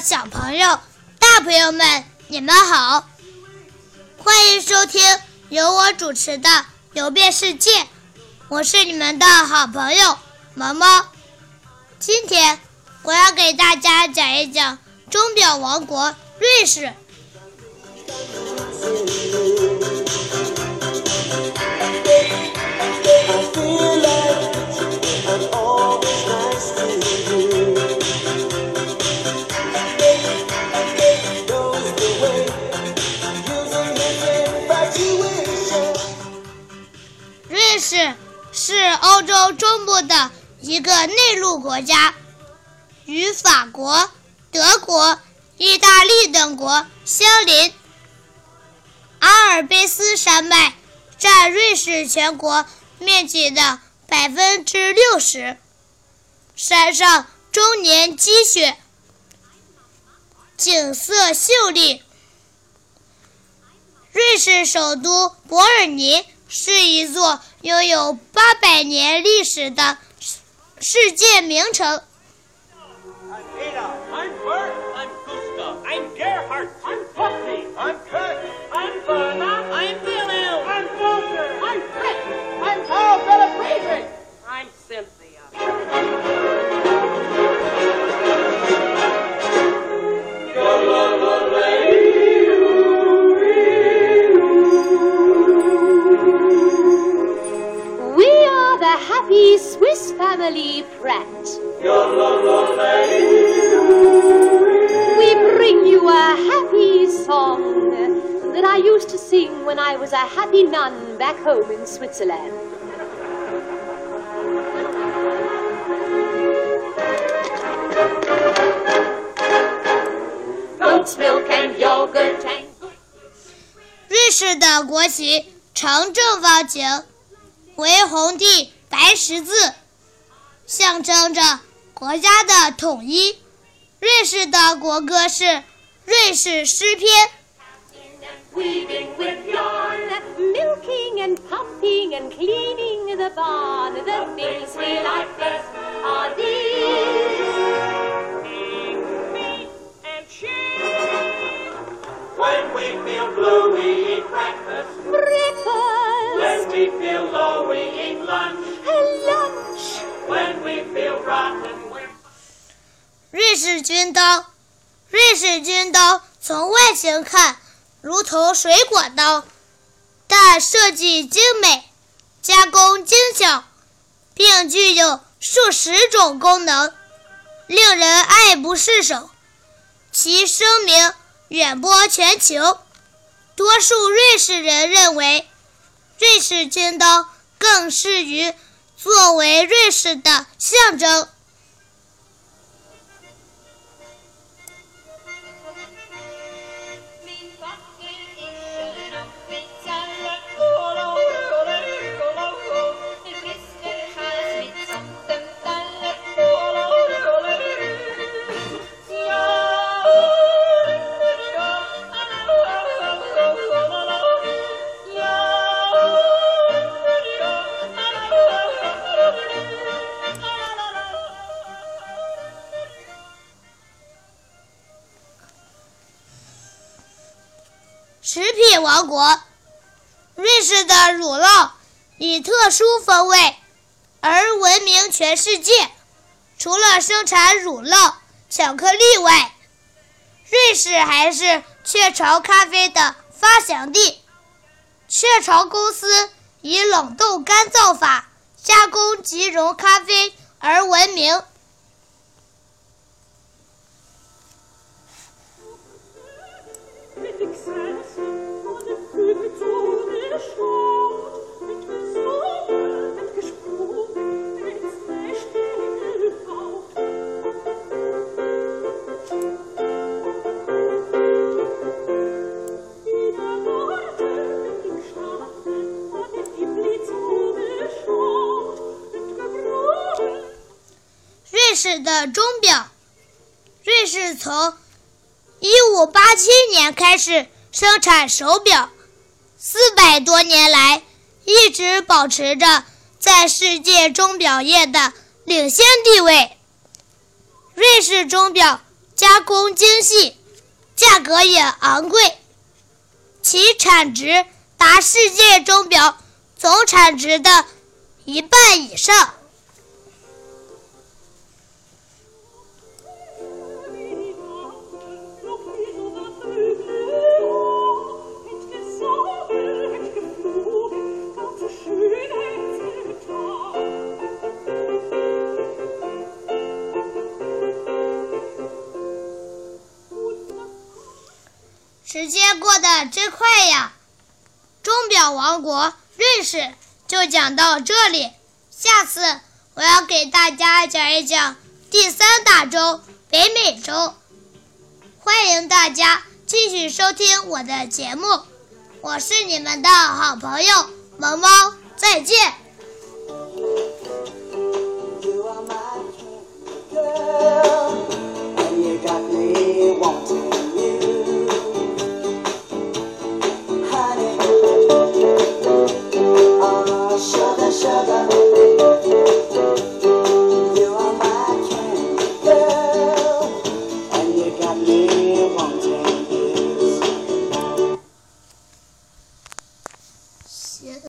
小朋友、大朋友们，你们好！欢迎收听由我主持的《游遍世界》，我是你们的好朋友毛毛。今天我要给大家讲一讲钟表王国——瑞士。欧洲中部的一个内陆国家，与法国、德国、意大利等国相邻。阿尔卑斯山脉占瑞士全国面积的百分之六十，山上终年积雪，景色秀丽。瑞士首都伯尔尼。是一座拥有八百年历史的世界名城。Family Pratt. We bring you a happy song that I used to sing when I was a happy nun back home in Switzerland. Goat's milk and yogurt and 瑞士的国旗呈正方形，为红地 白十字。象征着国家的统一。瑞士的国歌是《瑞士诗篇》。瑞士军刀，瑞士军刀从外形看如同水果刀，但设计精美，加工精巧，并具有数十种功能，令人爱不释手。其声名远播全球，多数瑞士人认为，瑞士军刀更适于作为瑞士的象征。食品王国，瑞士的乳酪以特殊风味而闻名全世界。除了生产乳酪、巧克力外，瑞士还是雀巢咖啡的发祥地。雀巢公司以冷冻干燥法加工即溶咖啡而闻名。士的钟表，瑞士从一五八七年开始生产手表，四百多年来一直保持着在世界钟表业的领先地位。瑞士钟表加工精细，价格也昂贵，其产值达世界钟表总产值的一半以上。时间过得真快呀！钟表王国瑞士就讲到这里，下次我要给大家讲一讲第三大洲北美洲。欢迎大家继续收听我的节目，我是你们的好朋友萌猫，再见。each other.